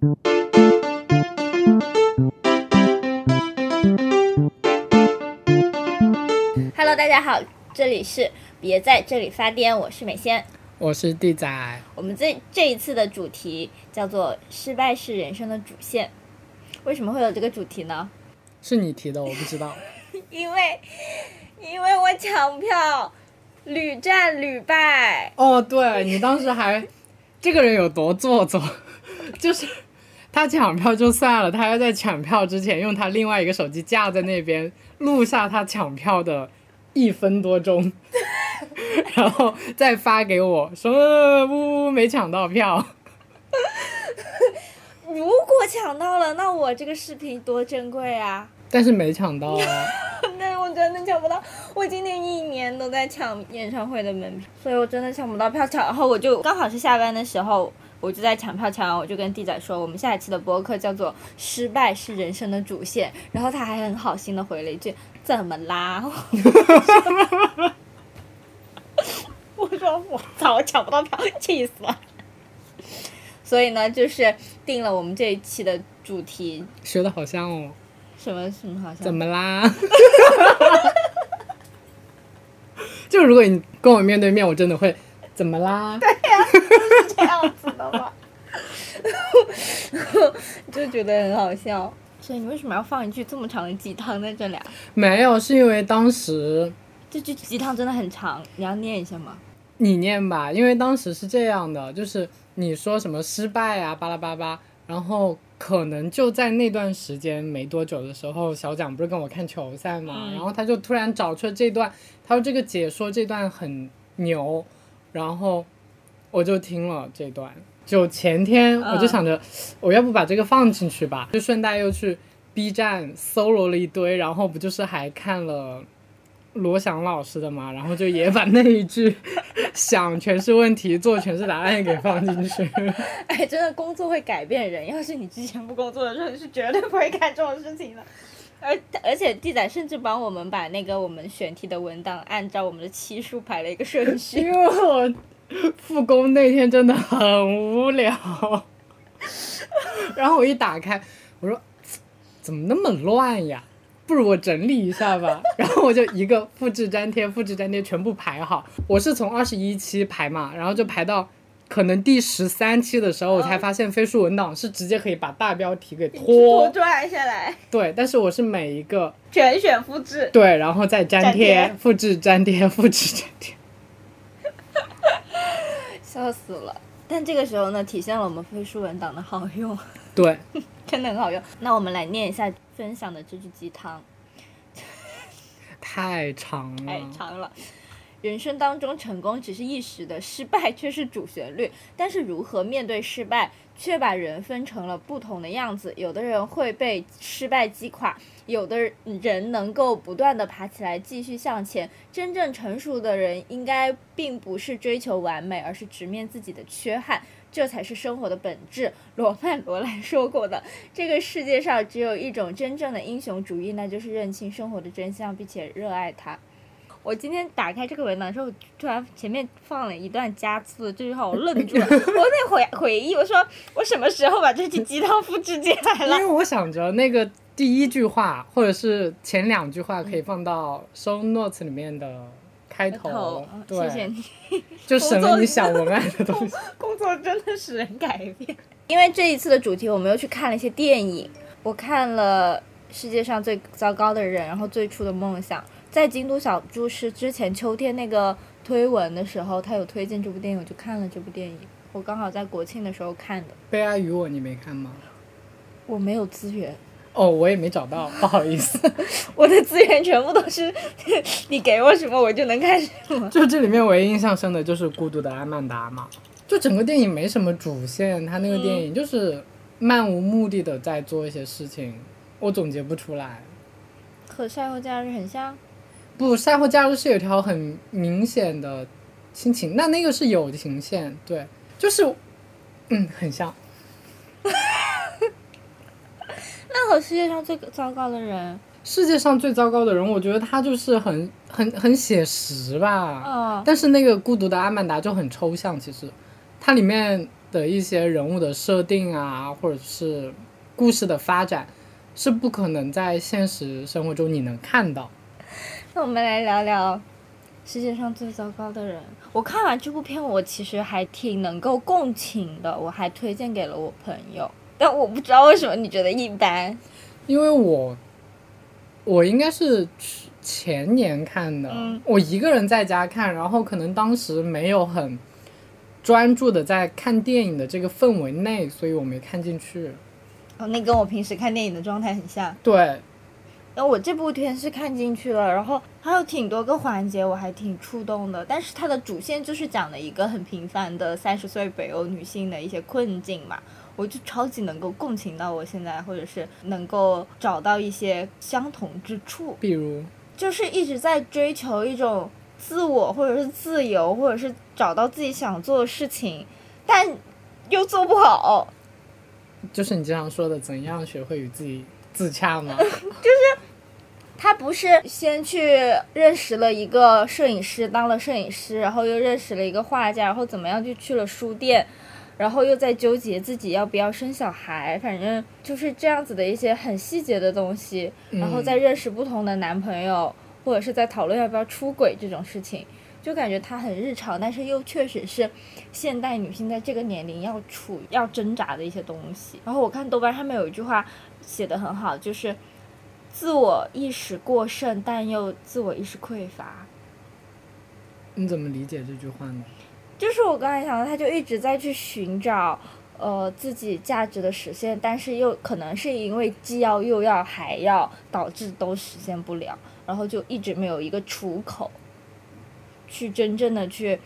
Hello，大家好，这里是别在这里发癫，我是美仙。我是地仔，我们这这一次的主题叫做“失败是人生的主线”。为什么会有这个主题呢？是你提的，我不知道。因为因为我抢票屡战屡败。哦，对你当时还，这个人有多做作，就是他抢票就算了，他要在抢票之前用他另外一个手机架在那边录下他抢票的一分多钟，然后再发给我说呃呜呜没抢到票。如果抢到了，那我这个视频多珍贵啊！但是没抢到啊。那我真的抢不到，我今年一年都在抢演唱会的门票，所以我真的抢不到票。抢，然后我就刚好是下班的时候，我就在抢票，抢完我就跟地仔说，我们下一期的播客叫做“失败是人生的主线”，然后他还很好心的回了一句：“怎么啦？” 我说我操，我抢不到票，气死了。所以呢，就是定了我们这一期的主题，学的好像哦。什么什么好像？怎么啦？就如果你跟我面对面，我真的会怎么啦？对呀、就是这样子的嘛，就觉得很好笑。所以你为什么要放一句这么长的鸡汤在这里啊？没有，是因为当时这句鸡汤真的很长，你要念一下吗？你念吧，因为当时是这样的，就是你说什么失败啊，巴拉巴拉，然后可能就在那段时间没多久的时候，小蒋不是跟我看球赛嘛，嗯然后他就突然找出了这段，他说这个解说这段很牛，然后我就听了这段，就前天我就想着，我要不把这个放进去吧，就顺带又去 B 站搜罗了一堆，然后不就是还看了。罗翔老师的嘛，然后就也把那一句 “想全是问题，做全是答案”给放进去。哎，真的工作会改变人。要是你之前不工作的时候，你是绝对不会干这种事情的。而而且地仔甚至帮我们把那个我们选题的文档按照我们的期数排了一个顺序。因为我复工那天真的很无聊，然后我一打开，我说怎么那么乱呀？不如我整理一下吧。然后我就一个复制粘贴，复制粘贴全部排好。我是从二十一期排嘛，然后就排到可能第十三期的时候，我才发现飞书文档是直接可以把大标题给拖拖。拽下来，对，但是我是每一个全选复制。对，然后再粘贴、复制、粘贴、复制、粘贴。笑死了。但这个时候呢，体现了我们飞书文档的好用，对，真的很好用。那我们来念一下分享的这句鸡汤，太长了。太长了。人生当中，成功只是一时的，失败却是主旋律。但是如何面对失败，却把人分成了不同的样子。有的人会被失败击垮，有的人能够不断的爬起来，继续向前。真正成熟的人，应该并不是追求完美，而是直面自己的缺憾。这才是生活的本质。罗曼·罗兰说过的，这个世界上只有一种真正的英雄主义，那就是认清生活的真相，并且热爱它。我今天打开这个文档的时候，突然前面放了一段加字的这句话，我愣住了。我得回回忆，我说我什么时候把这句鸡汤复制进来了？因为我想着那个第一句话或者是前两句话可以放到 show notes 里面的开头，头，对，谢谢你。就省了你想文案的东西。工作真的使人改变。因为这一次的主题，我们又去看了一些电影。我看了《世界上最糟糕的人》，然后《最初的梦想》。在京都小猪是之前秋天那个推文的时候，他有推荐这部电影，我就看了这部电影。我刚好在国庆的时候看的。悲哀与我，你没看吗？我没有资源，哦，我也没找到，不好意思。我的资源全部都是你给我什么我就能看什么。就这里面唯一印象深的就是《孤独的阿曼达》嘛，就整个电影没什么主线，他那个电影就是漫无目的的在做一些事情，我总结不出来。和赛后假日很像，不，赛后加入是有条很明显的亲情，那那个是友情线，对，就是，嗯，很像。那和世界上最糟糕的人，世界上最糟糕的人，我觉得他就是很很很写实吧。嗯，但是那个孤独的阿曼达就很抽象，其实它里面的一些人物的设定啊，或者是故事的发展，是不可能在现实生活中你能看到。那我们来聊聊世界上最糟糕的人。我看完这部片，我其实还挺能够共情的，我还推荐给了我朋友。但我不知道为什么你觉得一般。因为我我应该是前年看的，嗯我一个人在家看，然后可能当时没有很专注的在看电影的这个氛围内，所以我没看进去。哦，那跟我平时看电影的状态很像。对，然后我这部片是看进去了，然后还有挺多个环节我还挺触动的，但是它的主线就是讲了一个很平凡的三十岁北欧女性的一些困境嘛，我就超级能够共情到我现在，或者是能够找到一些相同之处，比如就是一直在追求一种自我或者是自由，或者是找到自己想做的事情，但又做不好。就是你经常说的怎样学会与自己自洽吗？他不是先去认识了一个摄影师，当了摄影师，然后又认识了一个画家，然后怎么样就去了书店，然后又在纠结自己要不要生小孩，反正就是这样子的一些很细节的东西，然后再认识不同的男朋友，或者是在讨论要不要出轨这种事情，就感觉他很日常，但是又确实是现代女性在这个年龄要处要挣扎的一些东西。然后我看豆瓣上面有一句话写的很好，就是。自我意识过剩，但又自我意识匮乏。你怎么理解这句话呢？就是我刚才讲的，他就一直在去寻找，呃，自己价值的实现，但是又可能是因为既要又要还要，导致都实现不了，然后就一直没有一个出口，去真正的去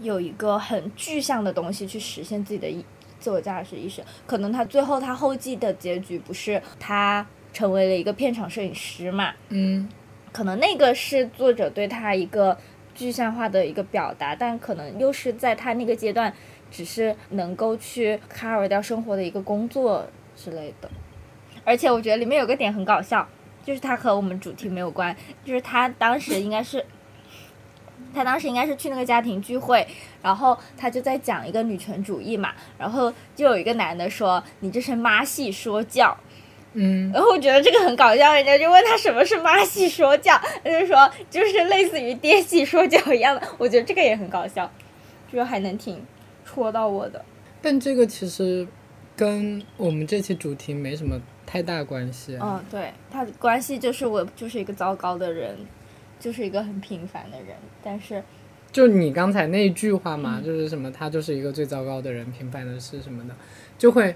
有一个很具象的东西去实现自己的意自我价值意识。可能他最后他后记的结局不是他成为了一个片场摄影师嘛？嗯，可能那个是作者对他一个具象化的一个表达，但可能又是在他那个阶段，只是能够去 cover 掉生活的一个工作之类的。而且我觉得里面有个点很搞笑，就是他和我们主题没有关，就是他当时应该是。他当时应该是去那个家庭聚会，然后他就在讲一个女权主义嘛，然后就有一个男的说：“你这是妈系说教。”嗯，然后我觉得这个很搞笑，人家就问他什么是妈系说教，他就说就是类似于爹系说教一样的。我觉得这个也很搞笑，就还能挺戳到我的。但这个其实跟我们这期主题没什么太大关系。嗯，对，他的关系就是我就是一个糟糕的人，就是一个很平凡的人，但是就你刚才那句话嘛，嗯就是什么他就是一个最糟糕的人，平凡的事什么的，就会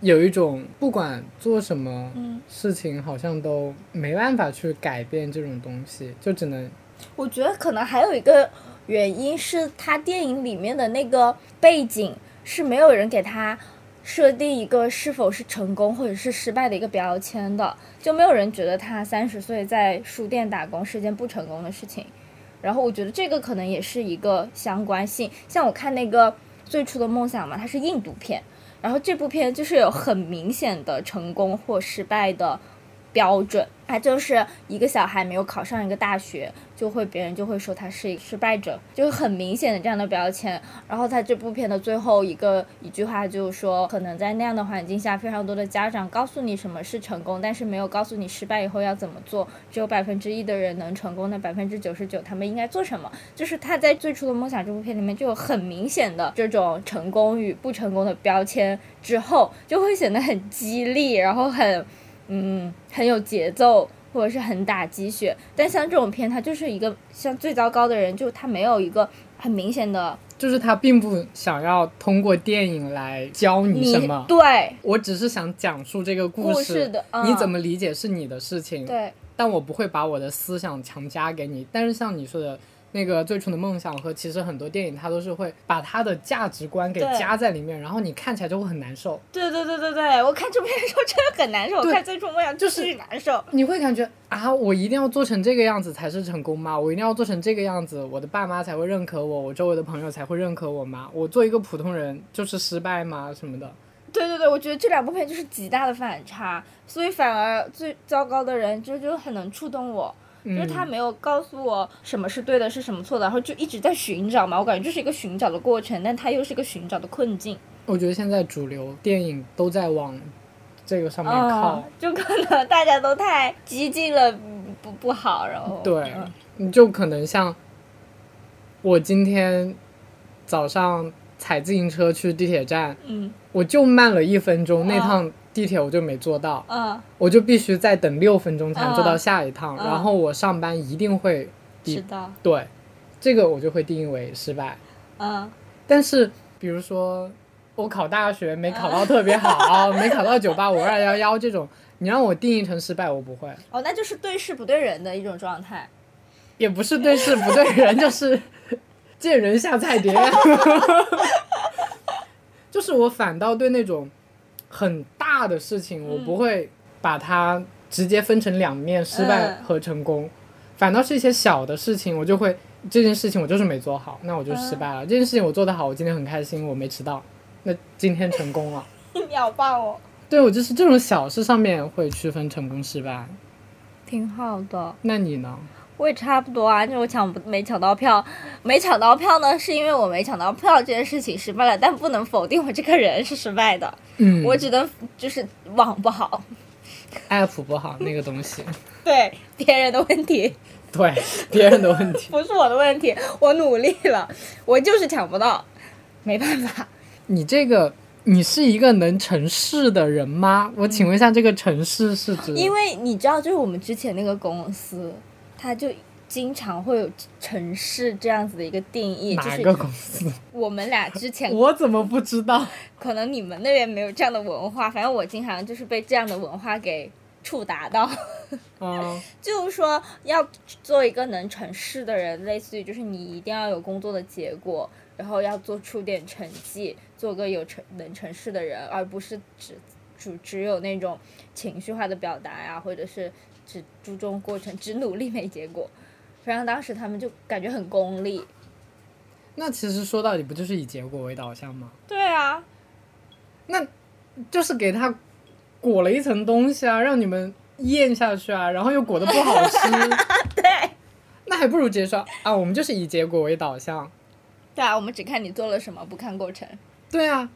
有一种不管做什么嗯，事情，好像都没办法去改变这种东西，就只能我觉得可能还有一个原因是他电影里面的那个背景是没有人给他设定一个是否是成功或者是失败的一个标签的，就没有人觉得他三十岁在书店打工是件不成功的事情。然后我觉得这个可能也是一个相关性。像我看那个最初的梦想嘛，它是印度片，然后这部片就是有很明显的成功或失败的标准，他就是一个小孩没有考上一个大学，就会别人就会说他是一个失败者，就是很明显的这样的标签。然后他这部片的最后一个一句话就是说，可能在那样的环境下，非常多的家长告诉你什么是成功，但是没有告诉你失败以后要怎么做。只有百分之一的人能成功，那百分之九十九他们应该做什么？就是他在最初的梦想这部片里面就有很明显的这种成功与不成功的标签，之后就会显得很激励，然后很嗯很有节奏。或者是很打鸡血，但像这种片，它就是一个像最糟糕的人，就他没有一个很明显的就是他并不想要通过电影来教你你什么，对我只是想讲述这个故故事的嗯你怎么理解是你的事情，对但我不会把我的思想强加给你。但是像你说的那个最初的梦想和其实很多电影，它都是会把它的价值观给加在里面，然后你看起来就会很难受。对对对对对，我看这部片的时候真的很难受，我看最初梦想就是难受。你会感觉啊，我一定要做成这个样子才是成功吗？我一定要做成这个样子，我的爸妈才会认可我，我周围的朋友才会认可我吗？我做一个普通人就是失败吗？什么的？对对对，我觉得这两部片就是极大的反差，所以反而最糟糕的人就就很能触动我。就是他没有告诉我什么是对的，是什么错的，然后就一直在寻找嘛。我感觉这是一个寻找的过程，但他又是一个寻找的困境。我觉得现在主流电影都在往这个上面靠，哦，就可能大家都太激进了，不不好，然后对就可能像我今天早上踩自行车去地铁站，嗯我就慢了一分钟，那嗯趟地铁我就没坐到，嗯，我就必须再等六分钟才能坐到下一趟，嗯然后我上班一定会知道，对，这个我就会定义为失败。嗯但是比如说我考大学没考到特别好，没考到九八五二幺幺这种，你让我定义成失败，我不会。哦，那就是对事不对人的一种状态。也不是对事不对人，就是 见人下菜碟。就是我反倒对那种很大的事情，我不会把它直接分成两面，失败嗯和成功。反倒是一些小的事情，我就会这件事情我就是没做好，那我就失败了。这件事情我做得好，我今天很开心，我没迟到，那今天成功了。你好棒哦，对我就是这种小事上面会区分成功失败。挺好的。那你呢？我也差不多啊，就我抢不没抢到票，没抢到票呢，是因为我没抢到票这件事情失败了，但不能否定我这个人是失败的，嗯，我只能就是网不好，app 不好那个东西，对别人的问题，对别人的问题。不是我的问题，我努力了，我就是抢不到，没办法。你这个，你是一个能成事的人吗？我请问一下，这个成事是指？因为你知道，就是我们之前那个公司，它就经常会有城市这样子的一个定义，就是哪个公司？我们俩之前 我怎么不知道？可能你们那边没有这样的文化，反正我经常就是被这样的文化给触达到。嗯就是说，要做一个能成事的人，类似于就是你一定要有工作的结果，然后要做出点成绩，做个有成能成事的人，而不是只只只有那种情绪化的表达呀，或者是只注重过程，只努力没结果。反正当时他们就感觉很功利。那其实说到底不就是以结果为导向吗？对啊，那就是给他裹了一层东西啊，让你们咽下去啊，然后又裹得不好吃，对，那还不如直接说啊，我们就是以结果为导向。对啊，我们只看你做了什么，不看过程。对啊，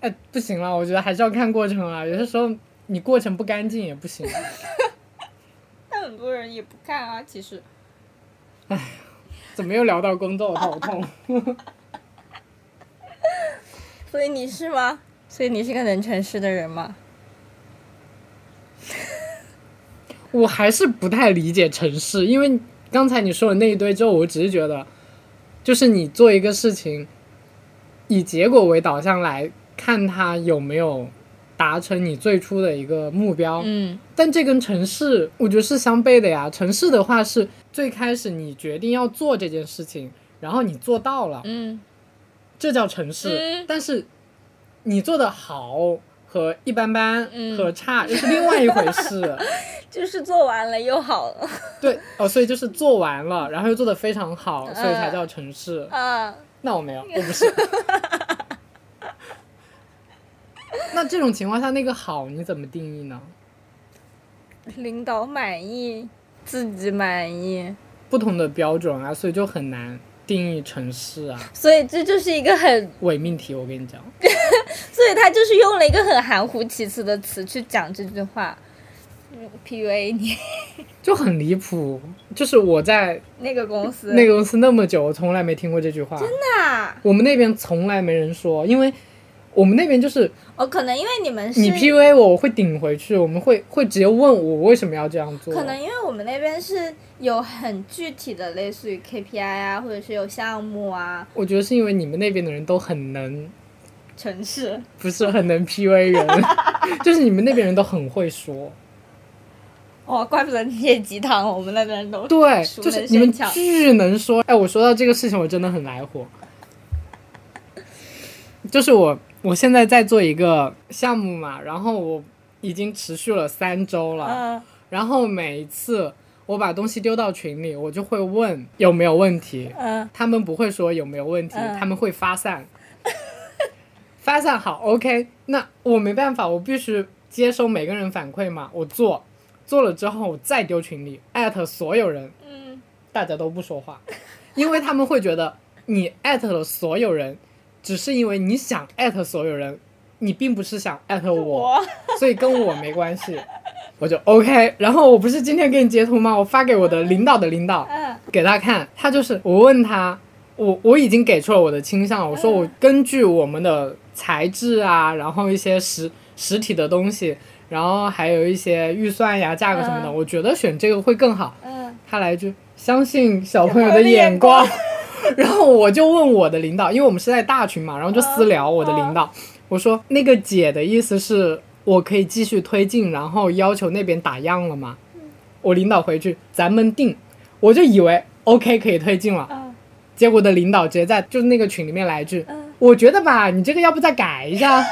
哎，不行了，我觉得还是要看过程啊。有些时候你过程不干净也不行。但很多人也不看啊，其实。怎么又聊到工作，我头痛。所以你是吗？所以你是个能成事的人吗？我还是不太理解城市，因为刚才你说的那一堆之后，我只是觉得，就是你做一个事情，以结果为导向来看它有没有达成你最初的一个目标。嗯但这跟城市，我觉得是相悖的呀。城市的话是最开始你决定要做这件事情，然后你做到了，嗯这叫城市。嗯但是你做的好和一般般嗯和差又是另外一回事。就是做完了又好了。对哦，所以就是做完了，然后又做的非常好，所以才叫城市。啊，那我没有，我不是。那这种情况下，那个好你怎么定义呢？领导满意，自己满意，不同的标准啊，所以就很难定义城市啊。所以这就是一个很，伪命题，我跟你讲，所以他就是用了一个很含糊其辞的词去讲这句话。嗯 PUA 你就很离谱。就是我在那个公司，那个公司那么久，我从来没听过这句话。真的我们那边从来没人说，因为我们那边就是哦，可能因为你们是你 PUA 我，我会顶回去，我们会会直接问我为什么要这样做。可能因为我们那边是有很具体的，类似于 KPI 啊，或者是有项目啊，我觉得是因为你们那边的人都很能，城市。不是很能 PUA 人，就是你们那边人都很会说。哦，怪不得那些鸡汤，我们那边人都对，就是你们巨能说。哎，我说到这个事情，我真的很来火。就是我，我现在在做一个项目嘛，然后我已经持续了三周了，嗯。然后每一次我把东西丢到群里，我就会问有没有问题，嗯。他们不会说有没有问题，嗯。他们会发散。发散好，OK，那我没办法，我必须接收每个人反馈嘛，我做，做了之后我再丢群里，艾特所有人，嗯，大家都不说话，因为他们会觉得你艾特了所有人，只是因为你想艾特所有人，你并不是想艾特我，我所以跟我没关系。我就 OK，然后我不是今天给你截图吗？我发给我的领导的领导，嗯。给他看，他就是我问他，我我已经给出了我的倾向，我说我根据我们的材质啊，然后一些实实体的东西，然后还有一些预算呀、价格什么的，嗯。我觉得选这个会更好。嗯。他来一句相信小朋友的眼光，然后我就问我的领导，因为我们是在大群嘛，然后就私聊我的领导，我说那个姐的意思是我可以继续推进，然后要求那边打样了吗？我领导回去咱们定，我就以为 OK 可以推进了，嗯。结果的领导直接在就是那个群里面来一句，嗯，我觉得吧，你这个要不再改一下。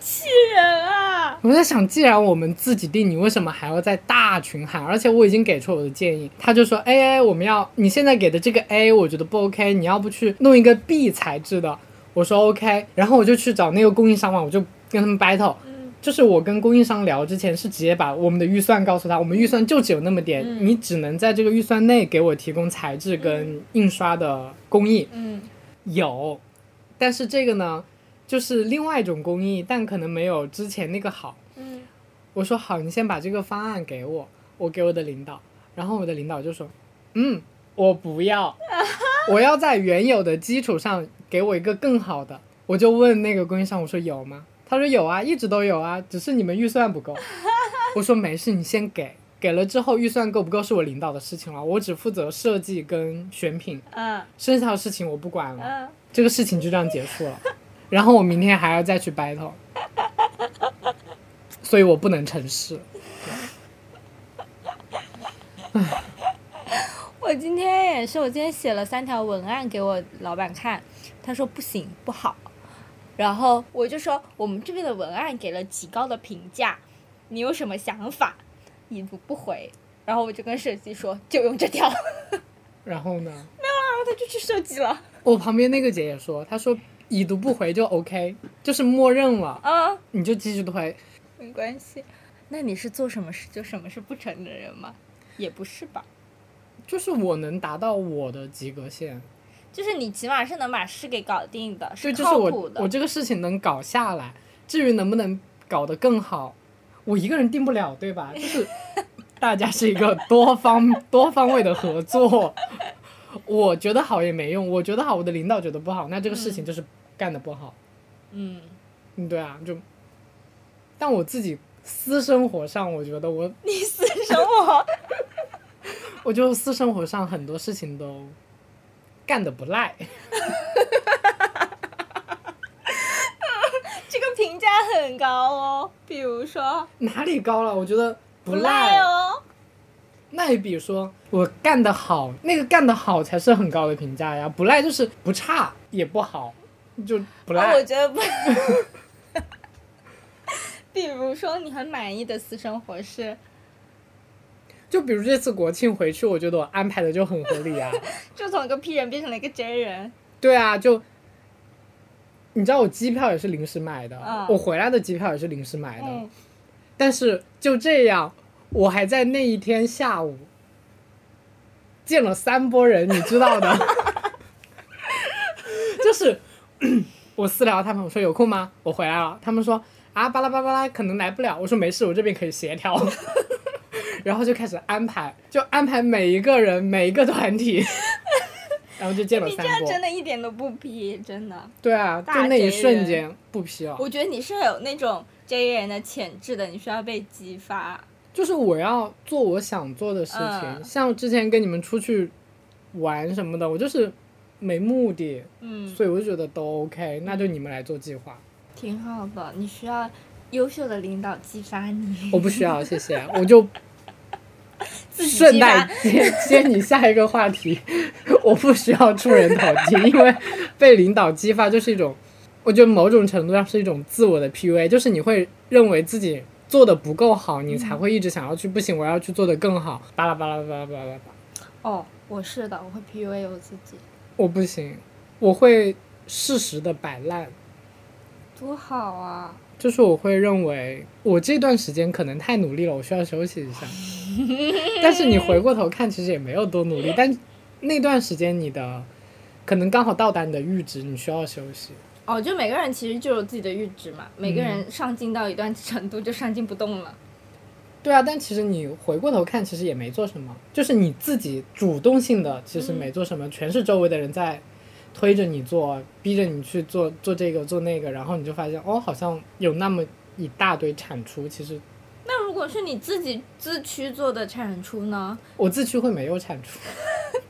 气人啊！我在想，既然我们自己定，你为什么还要在大群喊？而且我已经给出我的建议，他就说 A A 我们要你现在给的这个 A 我觉得不 OK，你要不去弄一个 B 材质的？我说 OK，然后我就去找那个供应商嘛，我就跟他们 battle。嗯就是我跟供应商聊之前，是直接把我们的预算告诉他，我们预算就只有那么点，嗯你只能在这个预算内给我提供材质跟印刷的工艺。嗯有，但是这个呢，就是另外一种工艺，但可能没有之前那个好。嗯我说好，你先把这个方案给我，我给我的领导，然后我的领导就说，嗯，我不要，我要在原有的基础上给我一个更好的。我就问那个供应商，我说有吗？他说有啊，一直都有啊，只是你们预算不够。我说没事，你先给，给了之后预算够不够是我领导的事情了，我只负责设计跟选品，嗯剩下的事情我不管了。嗯，这个事情就这样结束了。然后我明天还要再去 battle，所以我不能成事。我今天也是，我今天写了三条文案给我老板看，他说不行不好，然后我就说我们这边的文案给了极高的评价，你有什么想法？已读不回，然后我就跟设计说就用这条，然然后呢，没有啊他就去设计了。我旁边那个姐也说，她说已读不回就 OK，就是默认了，啊，你就继续推。没关系。那你是做什么事就什么事不成的人吗？也不是吧，就是我能达到我的及格线，就是你起码是能把事给搞定的，是靠谱的。我我这个事情能搞下来，至于能不能搞得更好，我一个人定不了，对吧？就是大家是一个多方多方位的合作，我觉得好也没用，我觉得好，我的领导觉得不好，那这个事情就是干的不好。嗯，嗯，对啊，就，但我自己私生活上，我觉得我，你私生活。我就私生活上很多事情都干的不赖。这个评价很高哦，比如说哪里高了？我觉得不赖哦，那也比如说我干得好，那个干得好才是很高的评价呀，不赖就是不差也不好，就不赖。啊我觉得不。比如说你很满意的私生活是，就比如这次国庆回去，我觉得我安排的就很合理啊。就从一个 P 人变成了一个 J 人，对啊，就你知道我机票也是临时买的，嗯我回来的机票也是临时买的，嗯，但是就这样，我还在那一天下午见了三波人，你知道的，就是我私聊他们，我说有空吗？我回来了，他们说啊巴拉巴拉巴拉可能来不了，我说没事，我这边可以协调，然后就开始安排，就安排每一个人每一个团体，然后就见了你这三波样真，的一点都不皮真的。对啊，大就那一瞬间不皮了。我觉得你是有那种 J 人的潜质的，你需要被激发。就是我要做我想做的事情，嗯。像之前跟你们出去玩什么的，我就是没目的，嗯，所以我就觉得都 OK，那就你们来做计划，挺好的，你需要优秀的领导激发你。我不需要，谢谢，我就 顺带接接你下一个话题，我不需要出人头地，因为被领导激发就是一种，我觉得某种程度上是一种自我的 PUA，就是你会认为自己做的不够好，你才会一直想要去，不行，我要去做的更好，巴拉巴拉巴拉巴拉巴拉。哦，我是的，我会 PUA 我自己。我不行，我会适时的摆烂，多好啊！就是我会认为我这段时间可能太努力了，我需要休息一下。但是你回过头看，其实也没有多努力，但那段时间你的可能刚好到达你的阈值，你需要休息。哦，就每个人其实就有自己的阈值嘛，每个人上进到一段程度就上进不动了。对啊，但其实你回过头看，其实也没做什么，就是你自己主动性的，其实没做什么，全是周围的人在推着你做，逼着你去做做这个做那个，然后你就发现哦，好像有那么一大堆产出，其实那如果是你自己自驱做的产出呢？我自驱会没有产出，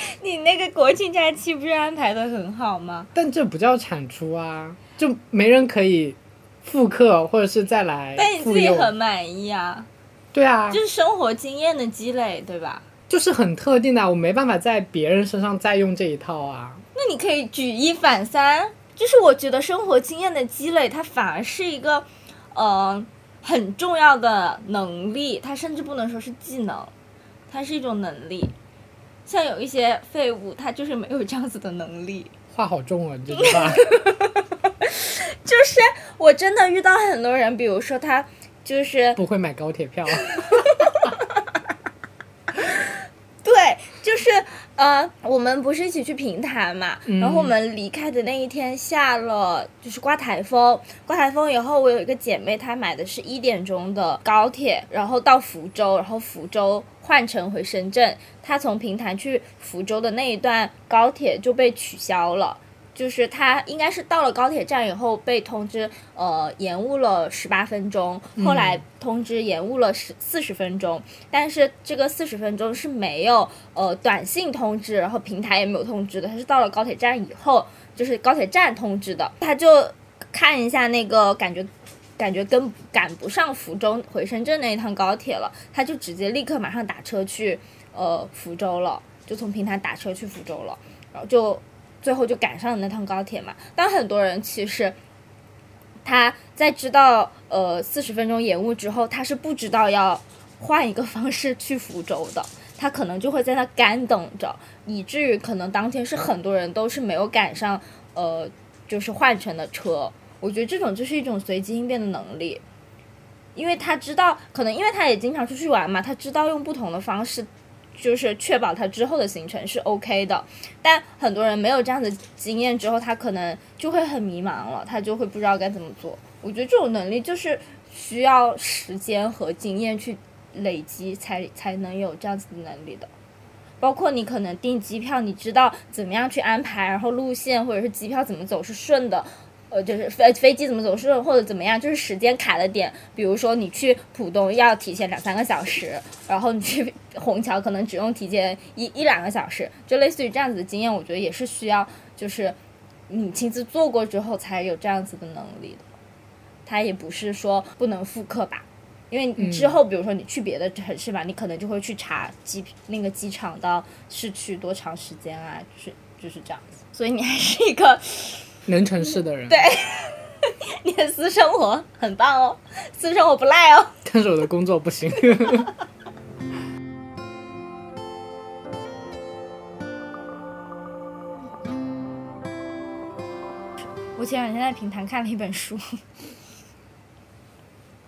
你那个国庆假期不是安排的很好吗？但这不叫产出啊，就没人可以复刻或者是再来但你。自己很满意啊，对啊，就是生活经验的积累，对吧？就是很特定的啊，我没办法在别人身上再用这一套啊。那你可以举一反三，就是我觉得生活经验的积累，它反而是一个，呃，很重要的能力，它甚至不能说是技能，它是一种能力。像有一些废物，他就是没有这样子的能力。话好重啊，你这句话。就是我真的遇到很多人，比如说他就是不会买高铁票，对，就是呃，我们不是一起去平潭嘛，嗯。然后我们离开的那一天下了就是刮台风，刮台风以后，我有一个姐妹，她买的是一点钟的高铁，然后到福州，然后福州换乘回深圳，她从平潭去福州的那一段高铁就被取消了。就是他应该是到了高铁站以后被通知，呃，延误了十八分钟，后来通知延误了十四十分钟，但是这个四十分钟是没有呃短信通知，然后平台也没有通知的，他是到了高铁站以后，就是高铁站通知的，他就看一下那个感觉。感觉跟赶不上福州回深圳那一趟高铁了，他就直接立刻马上打车去呃福州了，就从平潭打车去福州了，然后就最后就赶上了那趟高铁嘛。但很多人其实他在知道呃四十分钟延误之后，他是不知道要换一个方式去福州的，他可能就会在那干等着，以至于可能当天是很多人都是没有赶上呃就是换乘的车。我觉得这种就是一种随机应变的能力，因为他知道，可能因为他也经常出去玩嘛，他知道用不同的方式，就是确保他之后的行程是 OK 的。但很多人没有这样的经验之后，他可能就会很迷茫了，他就会不知道该怎么做。我觉得这种能力就是需要时间和经验去累积才才能有这样子的能力的。包括你可能订机票，你知道怎么样去安排，然后路线或者是机票怎么走是顺的，呃，就是飞飞机怎么走顺或者怎么样，就是时间卡的点，比如说你去浦东要提前两三个小时，然后你去 虹桥可能只用提前一一两个小时，就类似于这样子的经验，我觉得也是需要就是你亲自做过之后才有这样子的能力的。它也不是说不能复刻吧，因为你之后比如说你去别的城市吧，你可能就会去查机那个机场到市区多长时间啊，就是就是这样子。所以你还是一个能成事的人。对，你的私生活很棒哦，私生活不赖哦。但是我的工作不行。我前两天在平潭看了一本书，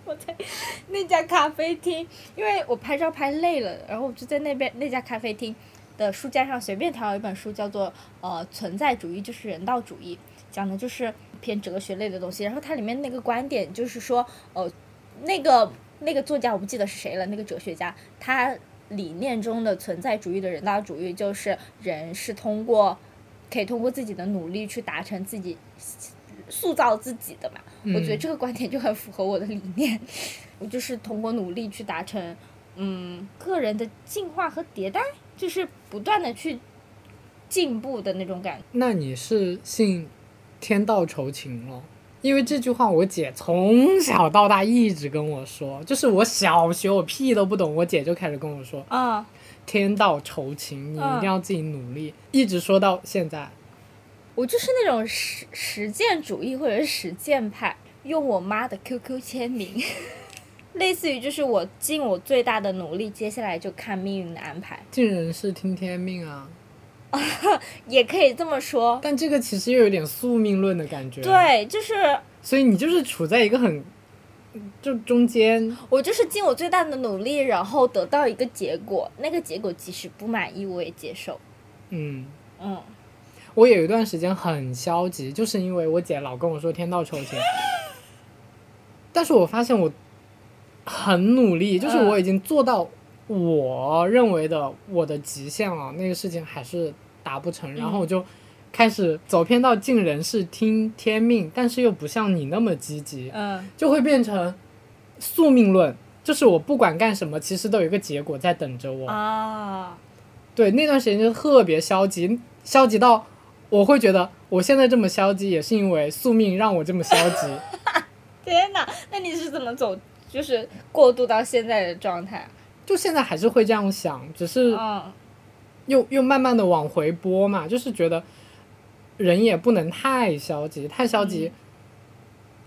我在那家咖啡厅，因为我拍照拍累了，然后我就在那边那家咖啡厅的书架上随便挑了一本书，叫做呃存在主义，就是人道主义，讲的就是偏哲学类的东西。然后它里面那个观点就是说，呃，那个那个作家我不记得是谁了，那个哲学家他理念中的存在主义的人道主义，就是人是通过可以通过自己的努力去达成自己塑造自己的嘛。我觉得这个观点就很符合我的理念，我 就是通过努力去达成，嗯，个人的进化和迭代，就是不断的去进步的那种感觉。那你是信天道酬勤了？因为这句话我姐从小到大一直跟我说，就是我小学我屁都不懂，我姐就开始跟我说啊、天道酬勤，你一嗯定要自己努力，一直说到现在。我就是那种实实践主义或者是实践派，用我妈的 QQ 签名，类似于就是我尽我最大的努力，接下来就看命运的安排，尽人事听天命啊，也可以这么说。但这个其实又有点宿命论的感觉。，对，就是所以你就是处在一个很就中间，我就是尽我最大的努力，然后得到一个结果，那个结果即使不满意，我也接受。嗯。嗯，我有一段时间很消极，就是因为我姐老跟我说天道酬勤，但是我发现我很努力，就是我已经做到我认为的我的极限了，那个事情还是达不成，然后我就开始走偏到尽人事听天命，但是又不像你那么积极，嗯，就会变成宿命论，就是我不管干什么，其实都有一个结果在等着我。啊，对，那段时间就特别消极，消极到我会觉得我现在这么消极，也是因为宿命让我这么消极。天哪，那你是怎么走，就是过渡到现在的状态？就现在还是会这样想，只是嗯。又又慢慢的往回拨嘛，就是觉得人也不能太消极，太消极，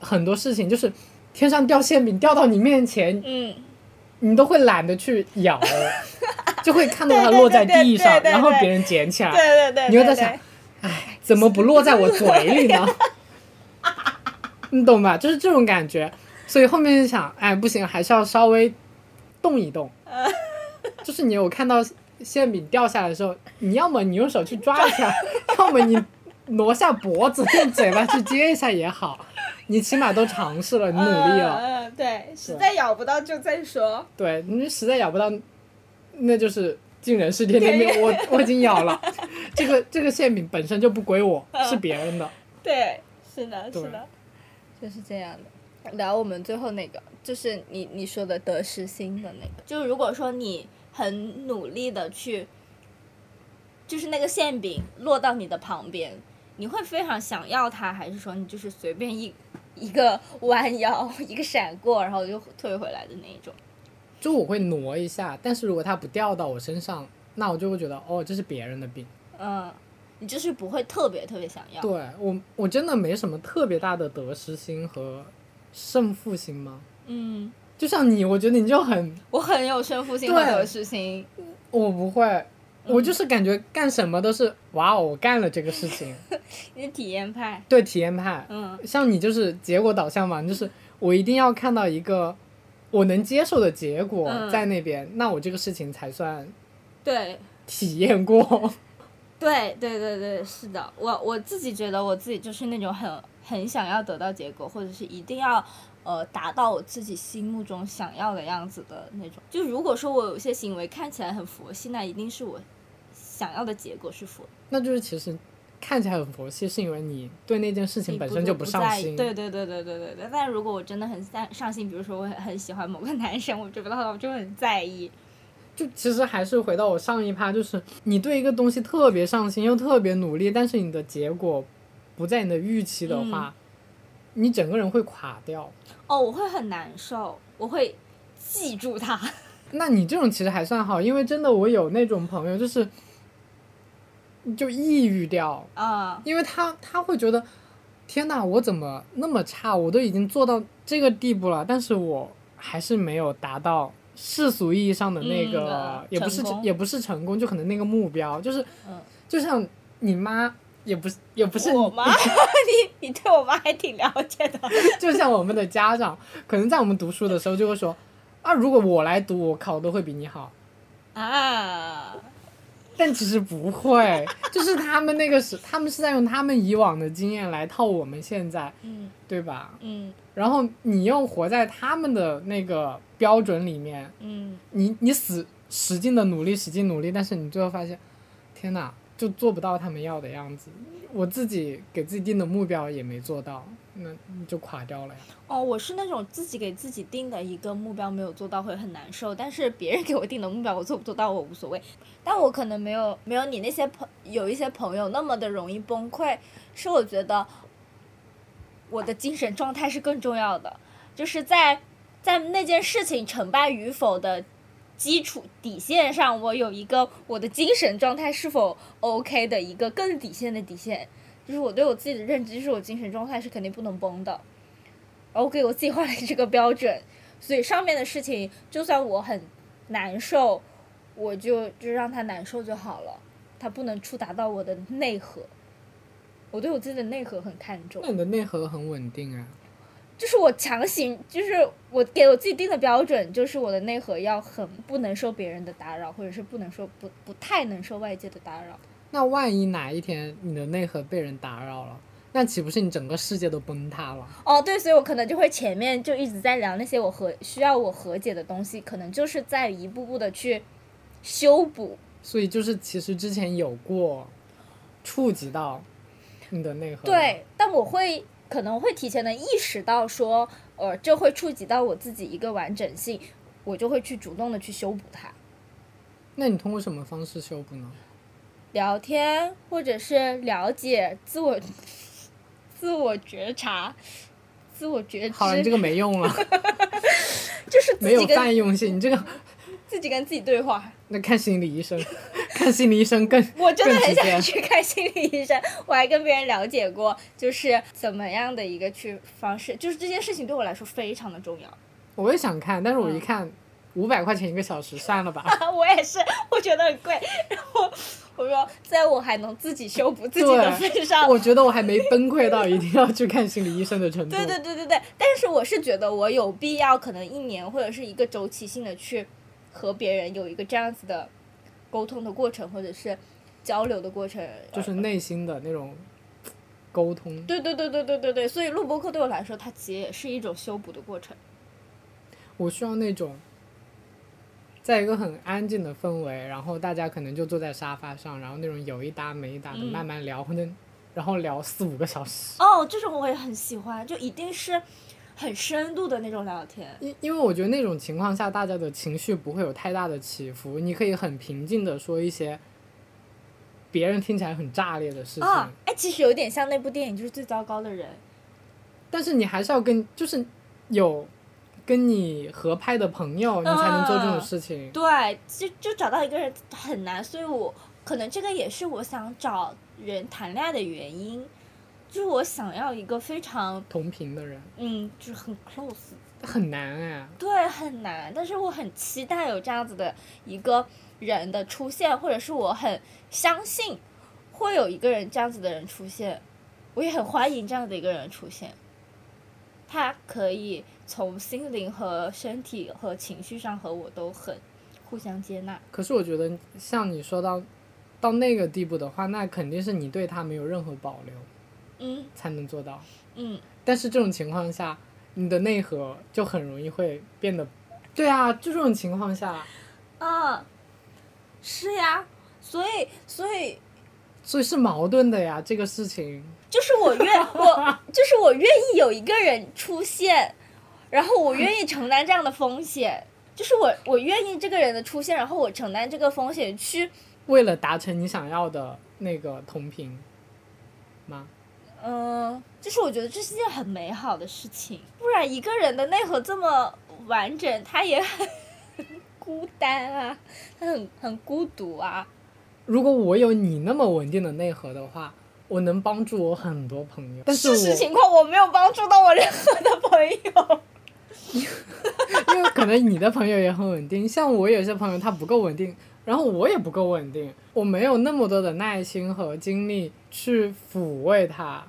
很多事情就是天上掉馅饼掉到你面前，嗯，你都会懒得去咬，就会看到它落在地上，然后别人捡起对来，对对，对你又在想，哎，怎么不落在我嘴里呢？你懂吧？就是这种感觉，所以后面就想，哎，不行，还是要稍微动一动。就是你有看到馅饼掉下来的时候，你要么你用手去抓一下，要么你挪下脖子用嘴巴去接一下也好，你起码都尝试了，你努力了。嗯，嗯对，实在咬不到就再说。对你实在咬不到，那就是尽人事天天命。我我已经咬了，这个这个馅饼本身就不归我，是别人的。对，是的，是的，就是这样的。聊我们最后那个，就是你你说的得失心的那个，就是如果说你很努力的去，就是那个馅饼落到你的旁边，你会非常想要它，还是说你就是随便一一个弯腰，一个闪过，然后就退回来的那一种？就我会挪一下，但是如果它不掉到我身上，那我就会觉得哦，这是别人的饼。嗯，你就是不会特别特别想要。对我我真的没什么特别大的得失心和胜负心吗？嗯，就像你，我觉得你就很，我很有胜负心和对得失心。我不会，我就是感觉干什么都是哇哦，我干了这个事情，你是体验派。对体验派。嗯像你就是结果导向嘛，就是我一定要看到一个我能接受的结果嗯在那边，那我这个事情才算对，体验过。对对对对，是的，我我自己觉得我自己就是那种很很想要得到结果，或者是一定要呃达到我自己心目中想要的样子的那种。就如果说我有些行为看起来很佛系，那一定是我想要的结果是佛。那就是其实看起来很佛系，是因为你对那件事情本身就不上心。对对对对对对对。但如果我真的很上上心，比如说我很很喜欢某个男生，我追不到他，我就很在意。就其实还是回到我上一趴，就是你对一个东西特别上心，又特别努力，但是你的结果不在你的预期的话，你整个人会垮掉。哦，我会很难受，我会记住他。那你这种其实还算好，因为真的我有那种朋友，就是就抑郁掉，啊、因为他他会觉得，天呐，我怎么那么差？我都已经做到这个地步了，但是我还是没有达到世俗意义上的那个，也不是也不是成功，就可能那个目标，就是，嗯就像你妈。也不是，也不是你我妈，你你对我妈还挺了解的。就像我们的家长，可能在我们读书的时候就会说，啊，如果我来读，我考的会比你好。啊，但其实不会，就是他们那个是，他们是在用他们以往的经验来套我们现在，嗯对吧？嗯然后你又活在他们的那个标准里面，嗯，你你死使劲的努力，使劲努力，但是你最后发现，天哪，就做不到他们要的样子。我自己给自己定的目标也没做到，那你就垮掉了呀。哦，我是那种自己给自己定的一个目标没有做到会很难受，但是别人给我定的目标我做不做到我无所谓。但我可能没有没有你那些朋有一些朋友那么的容易崩溃，是我觉得我的精神状态是更重要的，就是在在那件事情成败与否的基础底线上，我有一个我的精神状态是否 OK 的一个更底线的底线，就是我对我自己的认知，就是我精神状态是肯定不能崩的。然后我给我自己画了这个标准，所以上面的事情，就算我很难受，我就就让他难受就好了，他不能触达到我的内核。我对我自己的内核很看重那，你的内核很稳定啊。就是我强行，就是我给我自己定的标准，就是我的内核要很不能受别人的打扰，或者是不能受不不太能受外界的打扰。那万一哪一天你的内核被人打扰了，那岂不是你整个世界都崩塌了？哦，对，所以我可能就会前面就一直在聊那些我和需要我和解的东西，可能就是在一步步的去修补。所以就是其实之前有过触及到你的内核，，对，但我会可能会提前的意识到说，呃，这会触及到我自己一个完整性，我就会去主动的去修补它。那你通过什么方式修补呢？聊天，或者是了解自我、自我觉察、自我觉知，好了，你这个没用了，就是自没有泛用性，你这个自己跟自己对话。那看心理医生，看心理医生更 我真的很想去看心理医生，我还跟别人了解过，就是怎么样的一个去方式，就是这件事情对我来说非常的重要。我也想看，但是我一嗯看五百块钱一个小时，算了吧。我也是，我觉得很贵。然后我说，在我还能自己修补自己的对份上，我觉得我还没崩溃到一定要去看心理医生的程度。对对对对对，但是我是觉得我有必要，可能一年或者是一个周期性的去和别人有一个这样子的沟通的过程，或者是交流的过程。就是内心的那种沟通。对对对对对对对，所以录播课对我来说，它其实也是一种修补的过程。我需要那种，在一个很安静的氛围，然后大家可能就坐在沙发上，然后那种有一搭没一搭的嗯慢慢聊，或者然后聊四五个小时。哦，这种我也很喜欢，就一定是很深度的那种聊天。因因为我觉得那种情况下，大家的情绪不会有太大的起伏，你可以很平静的说一些别人听起来很炸裂的事情，啊，哎，其实有点像那部电影，就是最糟糕的人。但是你还是要跟就是有跟你合拍的朋友，你才能做这种事情。对，就就找到一个人很难，所以我可能这个也是我想找人谈恋爱的原因，就是我想要一个非常同频的人嗯，就是很 close，很难哎，对，很难，但是我很期待有这样子的一个人的出现，或者是我很相信会有一个人这样子的人出现，我也很欢迎这样的一个人出现。他可以从心灵和身体和情绪上和我都很互相接纳。可是我觉得像你说到到那个地步的话，那肯定是你对他没有任何保留嗯才能做到。嗯，但是这种情况下，你的内核就很容易会变得，对啊，就这种情况下，啊，是呀，所以所以所以是矛盾的呀，这个事情。就是我愿 我就是我愿意有一个人出现，然后我愿意承担这样的风险，就是我我愿意这个人的出现，然后我承担这个风险去，为了达成你想要的那个同频吗？嗯、就是我觉得这是件很美好的事情，不然一个人的内核这么完整，他也很 孤单啊，他很很孤独啊，如果我有你那么稳定的内核的话，我能帮助我很多朋友。但是我事实情况我没有帮助到我任何的朋友。因为可能你的朋友也很稳定，像我有些朋友他不够稳定，然后我也不够稳定，我没有那么多的耐心和精力去抚慰他，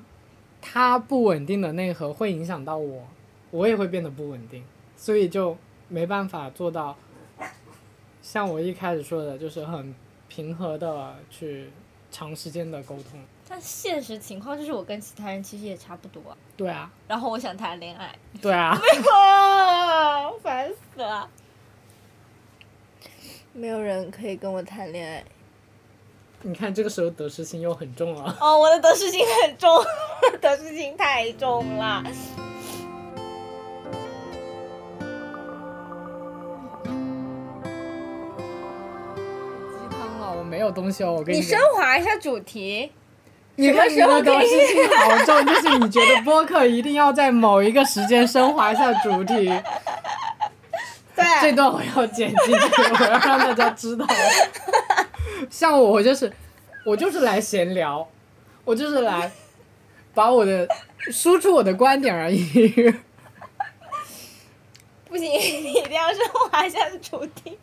他不稳定的内核会影响到我，我也会变得不稳定，所以就没办法做到像我一开始说的，就是很平和的去长时间的沟通。但现实情况就是我跟其他人其实也差不多，对啊，然后我想谈恋爱，对啊，啊，烦死了！没有人可以跟我谈恋爱。你看这个时候得失心又很重了。哦，我的得失心很重，得失心太重了。鸡汤了，我没有东西哦，我跟你你升。华一下主题。你看你的得失心好重，就是你觉得播客一定要在某一个时间升华一下主题。对，这段我要剪进去，我要让大家知道。像我，我就是我就是来闲聊，我就是来把我的输出我的观点而已。不行，你一定要升华一下主题。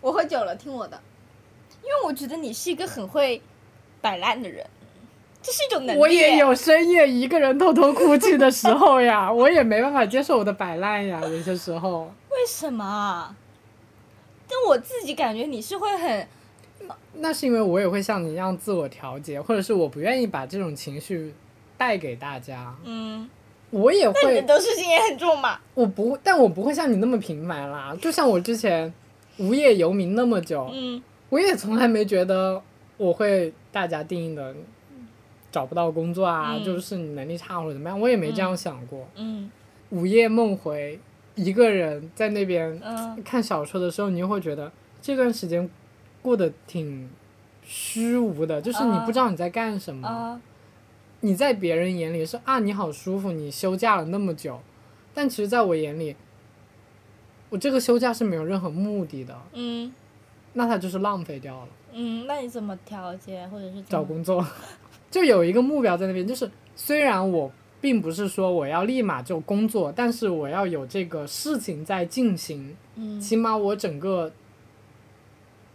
我喝酒了，听我的，因为我觉得你是一个很会摆烂的人。这是一种能力。我也有深夜一个人偷偷哭泣的时候呀，我也没办法接受我的摆烂呀，有些时候。为什么？但我自己感觉你是会很，那是因为我也会像你一样自我调节，或者是我不愿意把这种情绪带给大家。嗯，我也会那你的，得失心也很重嘛。我不，但我不会像你那么频繁啦。就像我之前无业游民那么久，嗯 我也从来没觉得我会大家定义的找不到工作啊，嗯就是你能力差或者怎么样，我也没这样想过。嗯午夜梦回，一个人在那边嗯。看小说的时候，你就会觉得这段时间过得挺虚无的，就是你啊不知道你在干什么。啊你在别人眼里是啊，你好舒服，你休假了那么久，但其实在我眼里，我这个休假是没有任何目的的，嗯。那它就是浪费掉了。嗯，那你怎么调节，或者是找工作，就有一个目标在那边，就是虽然我并不是说我要立马就工作，但是我要有这个事情在进行，嗯起码我整个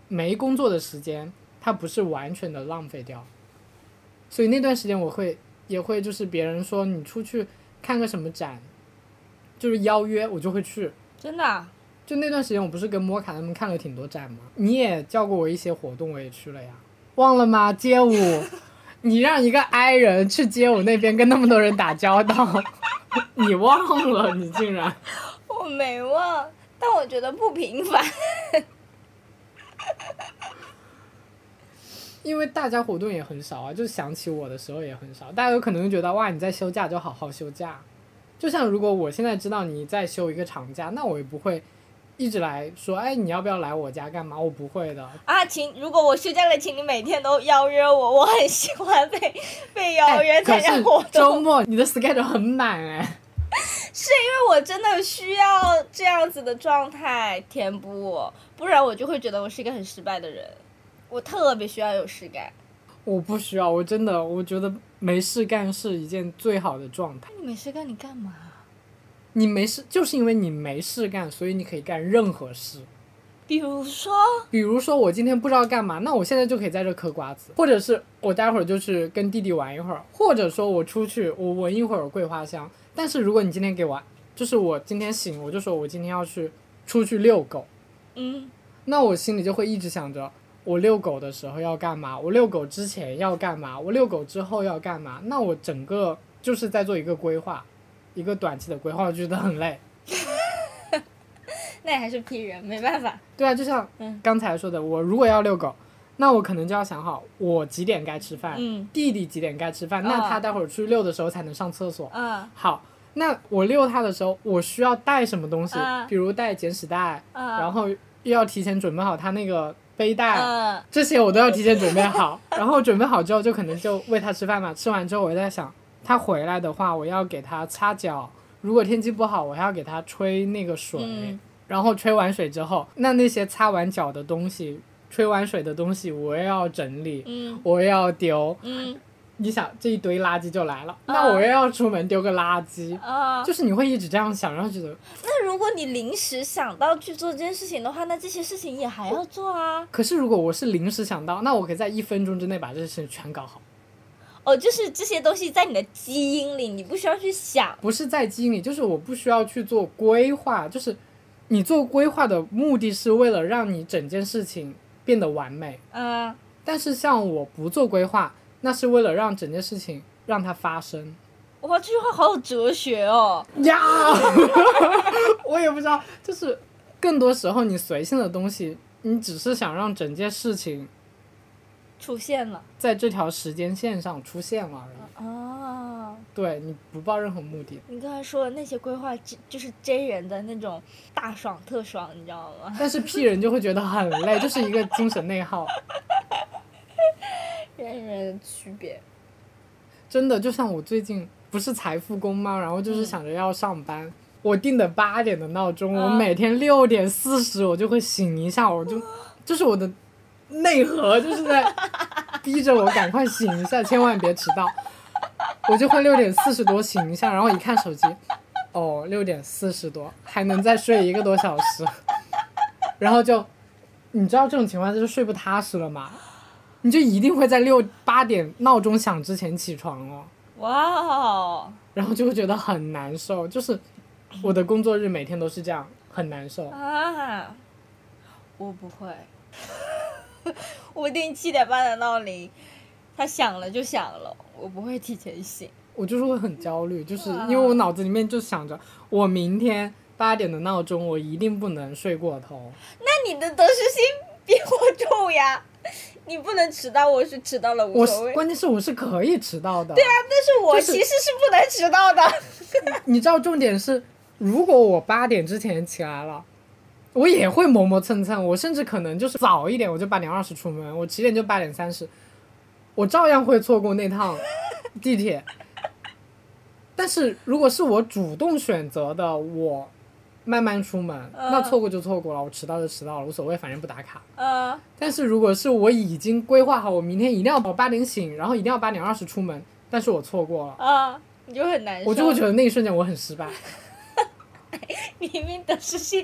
没工作的时间，它不是完全的浪费掉。所以那段时间我会也会就是别人说你出去看个什么展，就是邀约我就会去。真的啊、就那段时间我不是跟摩卡他们看了挺多展吗？你也叫过我一些活动，我也去了呀。忘了吗？街舞，你让一个 i 人去街舞那边跟那么多人打交道，你忘了？你竟然。我没忘，但我觉得不平凡。因为大家活动也很少啊，就是想起我的时候也很少。大家有可能觉得哇，你在休假就好好休假。就像如果我现在知道你在休一个长假，那我也不会一直来说，哎，你要不要来我家干嘛？我不会的。啊，请如果我休假了，请你每天都邀约我，我很喜欢被被邀约参加活动，周末你的 schedule 很满哎。是因为我真的需要这样子的状态填补我，不然我就会觉得我是一个很失败的人。我特别需要有事干。我不需要，我真的我觉得没事干是一件最好的状态。那你没事干，你干嘛？你没事，就是因为你没事干，所以你可以干任何事。比如说，比如说我今天不知道干嘛，那我现在就可以在这嗑瓜子，或者是我待会儿就去跟弟弟玩一会儿，或者说我出去我闻一会儿桂花香。但是如果你今天给我，就是我今天醒，我就说我今天要去出去遛狗，嗯，那我心里就会一直想着，我遛狗的时候要干嘛，我遛狗之前要干嘛，我遛狗之后要干嘛。那我整个就是在做一个规划，一个短期的规划，我觉得很累。那也还是 P 人，没办法。对啊，就像嗯刚才说的，我如果要遛狗，那我可能就要想好我几点该吃饭，嗯弟弟几点该吃饭，那哦他待会儿出去遛的时候才能上厕所。嗯好，那我遛他的时候，我需要带什么东西？嗯比如带捡屎袋，嗯，然后又要提前准备好他那个背带。嗯这些我都要提前准备好，然后准备好之后就可能就喂他吃饭嘛。吃完之后，我在想，他回来的话，我要给他擦脚。如果天气不好，我还要给他吹那个水。嗯然后吹完水之后，那那些擦完脚的东西、吹完水的东西，我也要整理，嗯我也要丢。嗯你想，这一堆垃圾就来了，那我又要出门丢个垃圾。啊。就是你会一直这样想，然后觉得，那如果你临时想到去做这件事情的话，那这些事情也还要做啊。可是如果我是临时想到，那我可以在一分钟之内把这些事情全搞好。哦，就是这些东西在你的基因里，你不需要去想。不是在基因里，就是我不需要去做规划，就是你做规划的目的是为了让你整件事情变得完美。嗯，但是像我不做规划，那是为了让整件事情让它发生。哇，这句话好有哲学哦。呀，我也不知道，就是更多时候你随性的东西，你只是想让整件事情出现了在这条时间线上出现了而已。哦，对你不抱任何目的，你刚才说的那些规划，就就是 J 人的那种大爽特爽，你知道吗？但是 P 人就会觉得很累，就是一个精神内耗。人与人的区别。真的，就像我最近不是财富工吗？然后就是想着要上班，我定的八点的闹钟，我嗯每天六点四十我就会醒一下，我就 就是我的内核就是在 逼着我赶快醒一下，千万别迟到。我就会六点四十多醒一下，然后一看手机，哦，六点四十多，还能再睡一个多小时，然后就，你知道这种情况就是睡不踏实了吗？你就一定会在六八点闹钟响之前起床了，哇哦，然后就会觉得很难受。就是我的工作日每天都是这样，很难受。啊，我不会，我定七点半的闹铃，它响了就响了，我不会提前醒。我就是会很焦虑，就是因为我脑子里面就想着，我明天八点的闹钟，我一定不能睡过头。那你的得失心比我重呀，你不能迟到，我是迟到了无我所谓。是关键是我是可以迟到的。对啊，但是我其实是不能迟到的。你知道重点是，如果我八点之前起来了，我也会磨磨蹭蹭，我甚至可能就是早一点，我就八点二十出门，我起点就八点三十，我照样会错过那趟地铁。但是如果是我主动选择的，我慢慢出门，那错过就错过了，我迟到就迟到了，无所谓，反正不打卡。嗯，但是如果是我已经规划好，我明天一定要我八点醒，然后一定要八点二十出门，但是我错过了，啊，你就很难受。我就会觉得那一瞬间我很失败。明明得失心，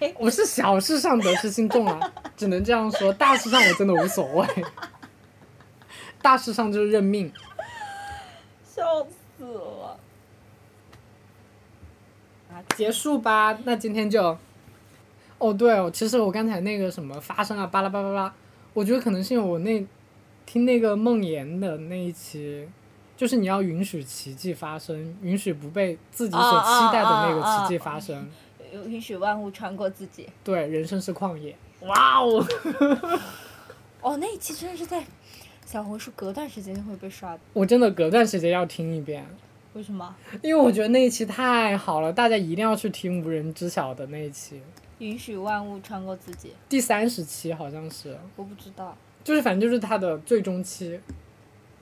我是小事上得失心重啊，只能这样说。大事上我真的无所谓，大事上就是认命。笑死了。结束吧，那今天就。哦，对哦，其实我刚才那个什么发生啊，巴拉巴拉巴拉，我觉得可能是因为我那听那个梦妍的那一期，就是你要允许奇迹发生，允许不被自己所期待的那个奇迹发生。允许万物穿过自己。对，人生是旷野。哇哦！哦，那一期真的是在小红书隔段时间就会被刷的，我真的隔段时间要听一遍。为什么？因为我觉得那一期太好了，大家一定要去听无人知晓的那一期，允许万物穿过自己，第三十期好像是，我不知道。就是反正就是它的最终期，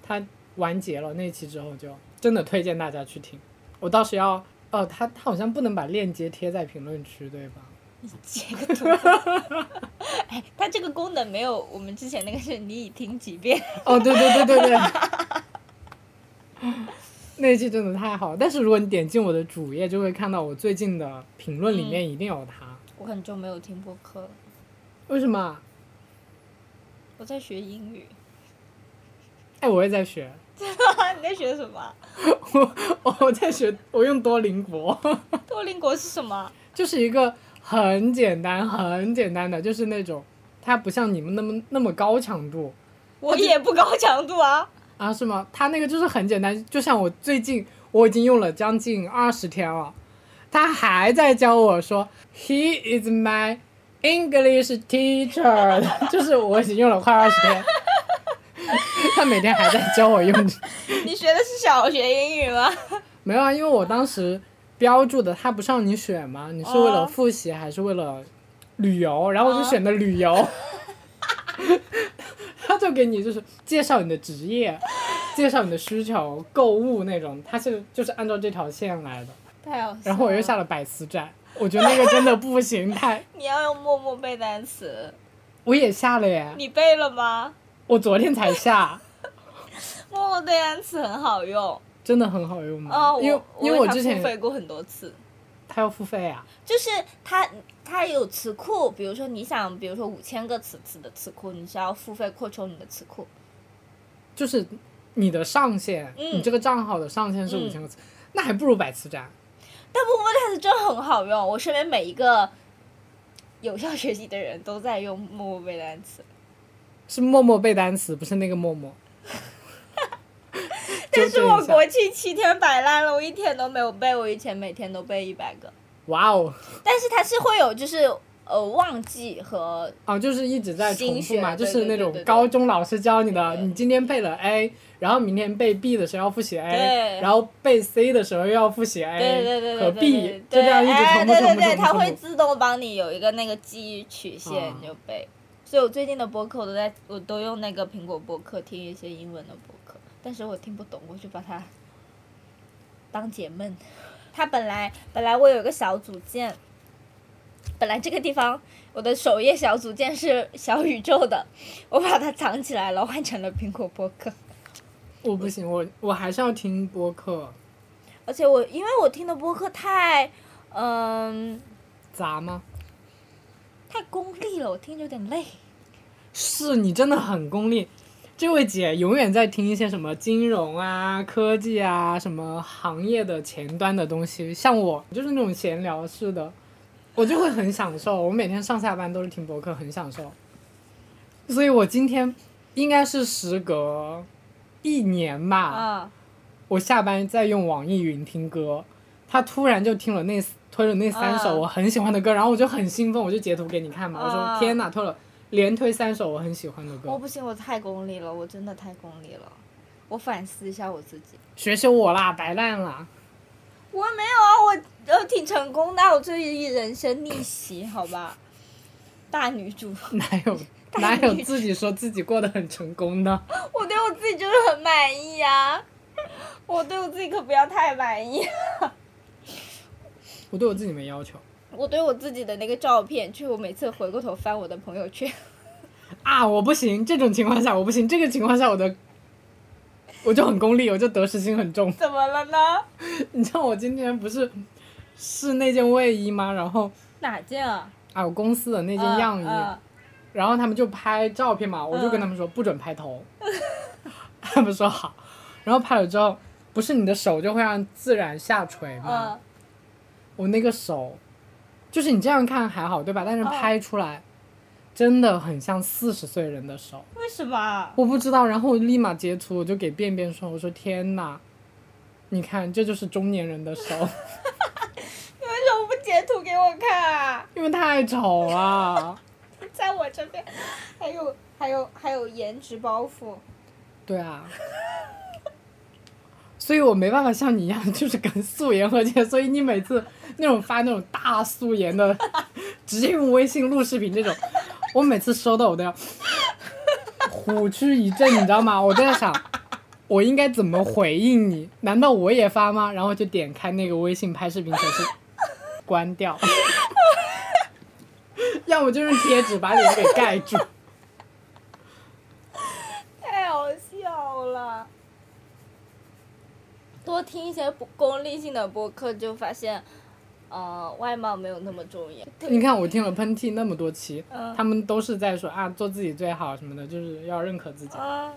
它完结了那一期之后就真的推荐大家去听。我到时要，哦，他他好像不能把链接贴在评论区，对吧？你截个图。哎，它这个功能没有我们之前那个是你已听几遍。哦，对对对对对。那一期真的太好，但是如果你点进我的主页，就会看到我最近的评论里面一定有它。我很久没有听播客了，为什么？我在学英语。哎，我也在学。你在学什么？我我在学，我用多邻国。多邻国是什么？就是一个很简单、很简单的，就是那种，它不像你们那么那么高强度我也不高强度啊。啊，是吗？它那个就是很简单，就像我最近我已经用了将近二十天了，他还在教我说，He is my English teacher，就是我已经用了快二十天，他每天还在教我用。你学的是小学英语吗？没有啊，因为我当时标注的，他不是让你选吗？你是为了复习还是为了旅游？然后我就选的旅游。他就给你就是介绍你的职业，介绍你的需求，购物那种，他是就是按照这条线来的。太好笑了。然后我又下了百词斩，我觉得那个真的不行，太你要用默默背单词，我也下了耶，你背了吗？我昨天才下，默默背单词很好用。真的很好用吗？哦，因为因为我之前付费过很多次。他要付费啊，就是它它有词库，比如说你想，比如说五千个词词的词库，你是要付费扩充你的词库。就是你的上限，嗯你这个账号的上限是五千个词，那还不如百词斩。但默默单词真的很好用，我身边每一个有效学习的人都在用默默背单词。是默默背单词，不是那个默默。但是我国庆七天摆烂了，我一天都没有背，我以前每天都背一百个。哇哦，但是它是会有就是呃忘记和哦，就是一直在重复嘛，就是那种高中老师教你的，你今天背了 A，然后明天背 B 的时候要复习 A，然后背 C 的时候又要复习 A 对对对和 B，就这样一直哎重复重复对对对，它。会自动帮你有一个那个记忆曲线，就背。所以我最近的播客我都在，我都用那个苹果播客听一些英文的播客，但是我听不懂，我就把它当解闷。它本来本来我有一个小组件，本来这个地方我的首页小组件是小宇宙的，我把它藏起来了，换成了苹果播客。我不行，我我还是要听播客，而且我因为我听的播客太，嗯、杂吗？太功利了，我听着有点累。是你真的很功利。这位姐永远在听一些什么金融啊、科技啊、什么行业的前端的东西，像我就是那种闲聊式的，我就会很享受。我每天上下班都是听博客，很享受。所以我今天应该是时隔一年吧，啊，我下班在用网易云听歌，他突然就听了那推了那三首啊我很喜欢的歌，然后我就很兴奋，我就截图给你看嘛，我说啊天哪，推了连推三首我很喜欢的歌，我不行，我太功利了，我真的太功利了。我反思一下我自己，学学我啦，白烂啦。我没有啊，我呃挺成功的，我这一人生逆袭，好吧，大女主，哪有 哪有自己说自己过得很成功的？我对我自己就是很满意啊、我对我自己可不要太满意。我对我自己没要求我对我自己的那个照片，就是我每次回过头翻我的朋友圈，啊，我不行，这种情况下我不行，这个情况下我的我就很功利，我就得失心很重。怎么了呢？你知道我今天不是试那件卫衣吗？然后哪件啊？啊，我公司的那件嗯样衣，嗯然后他们就拍照片嘛，我就跟他们说不准拍头，他们说好，然后拍了之后，不是你的手就会让自然下垂吗？嗯，我那个手，就是你这样看还好对吧？但是哦拍出来，真的很像四十岁人的手。为什么？我不知道，然后我立马截图，我就给便便说，我说天呐，你看这就是中年人的手，你为什么不截图给我看啊？因为太丑了。在我这边，还有还有还有颜值包袱。对啊，所以我没办法像你一样，就是跟素颜和解。所以你每次 那种发那种大素颜的，直接用微信录视频这种，我每次收到我都要虎躯一震，你知道吗？我都在想，我应该怎么回应你？难道我也发吗？然后就点开那个微信拍视频程序，关掉，要么就用贴纸把脸给盖住。太好笑了。多听一些不功利性的播客，就发现，呃，外貌没有那么重要。你看，我听了喷嚏那么多期，嗯他们都是在说啊，做自己最好什么的，就是要认可自己。啊，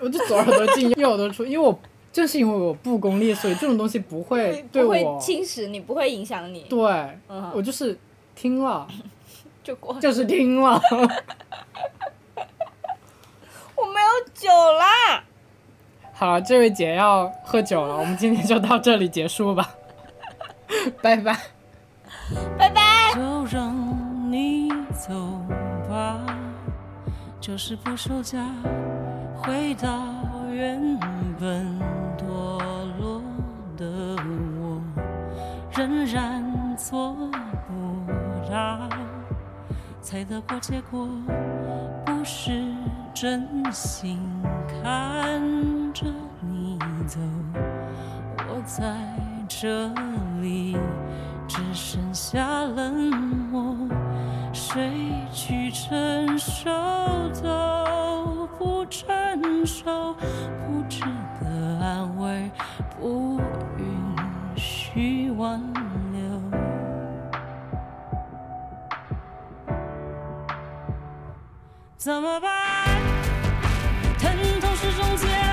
我就左耳朵进右耳朵出，因为我正是因为我不功利，所以这种东西不会对不会我，侵蚀你，不会影响你，对嗯我就是听了，就过。就是听了。我没有酒啦。好了，这位姐要喝酒了，我们今天就到这里结束吧，拜拜。拜拜。就让你走吧，就是不收家，回到原本堕落的我，仍然做不到，猜得过结果，不是真心看着你走。我在这里只剩下冷漠，谁去承受都不承受，不值得安慰，不允许挽留。怎么办？疼痛是种煎